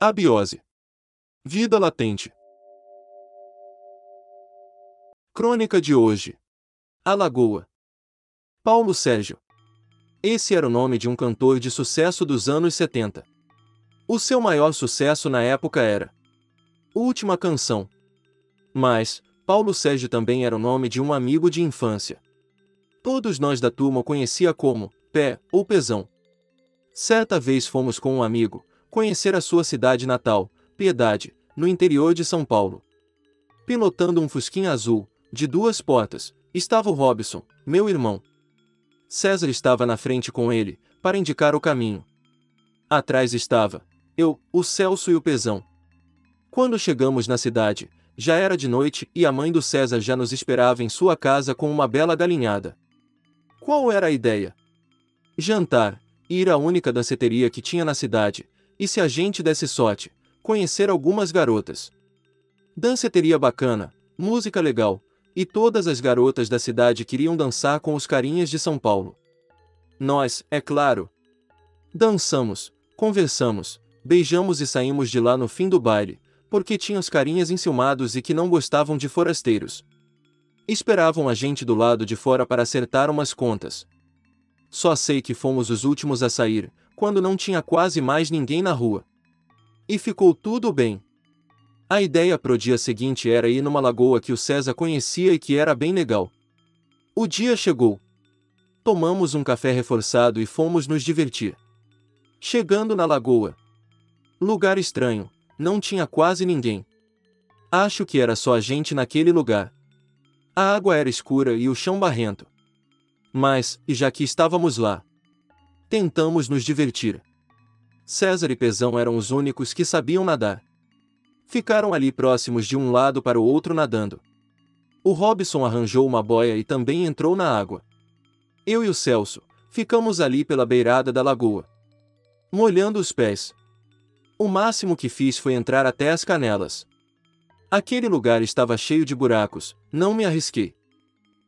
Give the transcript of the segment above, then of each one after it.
Abiose. Vida latente. Crônica de hoje. A Lagoa. Paulo Sérgio. Esse era o nome de um cantor de sucesso dos anos 70. O seu maior sucesso na época era Última Canção. Mas, Paulo Sérgio também era o nome de um amigo de infância. Todos nós da turma o conhecia como Pé ou Pezão. Certa vez fomos com um amigo conhecer a sua cidade natal, Piedade, no interior de São Paulo. Pilotando um fusquinha azul, de duas portas, estava o Robson, meu irmão. César estava na frente com ele, para indicar o caminho. Atrás estava eu, o Celso e o Pezão. Quando chegamos na cidade, já era de noite e a mãe do César já nos esperava em sua casa com uma bela galinhada. Qual era a ideia? Jantar, ir à única danceteria que tinha na cidade, e se a gente desse sorte, conhecer algumas garotas. Danceteria bacana, música legal, e todas as garotas da cidade queriam dançar com os carinhas de São Paulo. Nós, é claro. Dançamos, conversamos, beijamos e saímos de lá no fim do baile, porque tinha os carinhas enciumados e que não gostavam de forasteiros. Esperavam a gente do lado de fora para acertar umas contas. Só sei que fomos os últimos a sair, quando não tinha quase mais ninguém na rua. E ficou tudo bem. A ideia pro dia seguinte era ir numa lagoa que o César conhecia e que era bem legal. O dia chegou. Tomamos um café reforçado e fomos nos divertir. Chegando na lagoa. Lugar estranho, não tinha quase ninguém. Acho que era só a gente naquele lugar. A água era escura e o chão barrento. Mas, e já que estávamos lá, tentamos nos divertir. César e Pezão eram os únicos que sabiam nadar. Ficaram ali próximos de um lado para o outro nadando. O Robson arranjou uma boia e também entrou na água. Eu e o Celso ficamos ali pela beirada da lagoa, molhando os pés. O máximo que fiz foi entrar até as canelas. Aquele lugar estava cheio de buracos, não me arrisquei.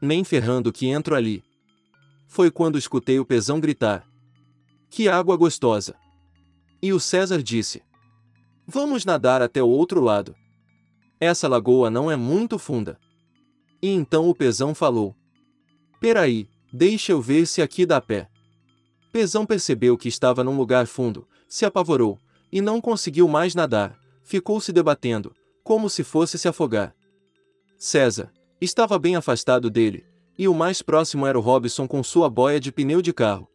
Nem ferrando que entro ali. Foi quando escutei o pezão gritar: Que água gostosa! E o César disse: Vamos nadar até o outro lado. Essa lagoa não é muito funda. E então o Pezão falou: Peraí, deixa eu ver se aqui dá pé. Pezão percebeu que estava num lugar fundo, se apavorou, e não conseguiu mais nadar, ficou se debatendo, como se fosse se afogar. César estava bem afastado dele, e o mais próximo era o Robson com sua boia de pneu de carro.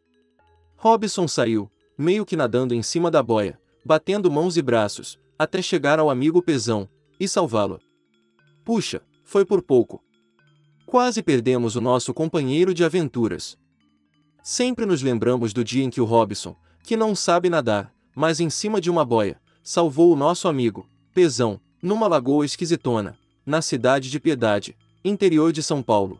Robson saiu, meio que nadando em cima da boia, batendo mãos e braços, até chegar ao amigo Pezão, e salvá-lo. Puxa, foi por pouco. Quase perdemos o nosso companheiro de aventuras. Sempre nos lembramos do dia em que o Robson, que não sabe nadar, mas em cima de uma boia, salvou o nosso amigo, Pezão, numa lagoa esquisitona, na cidade de Piedade, interior de São Paulo.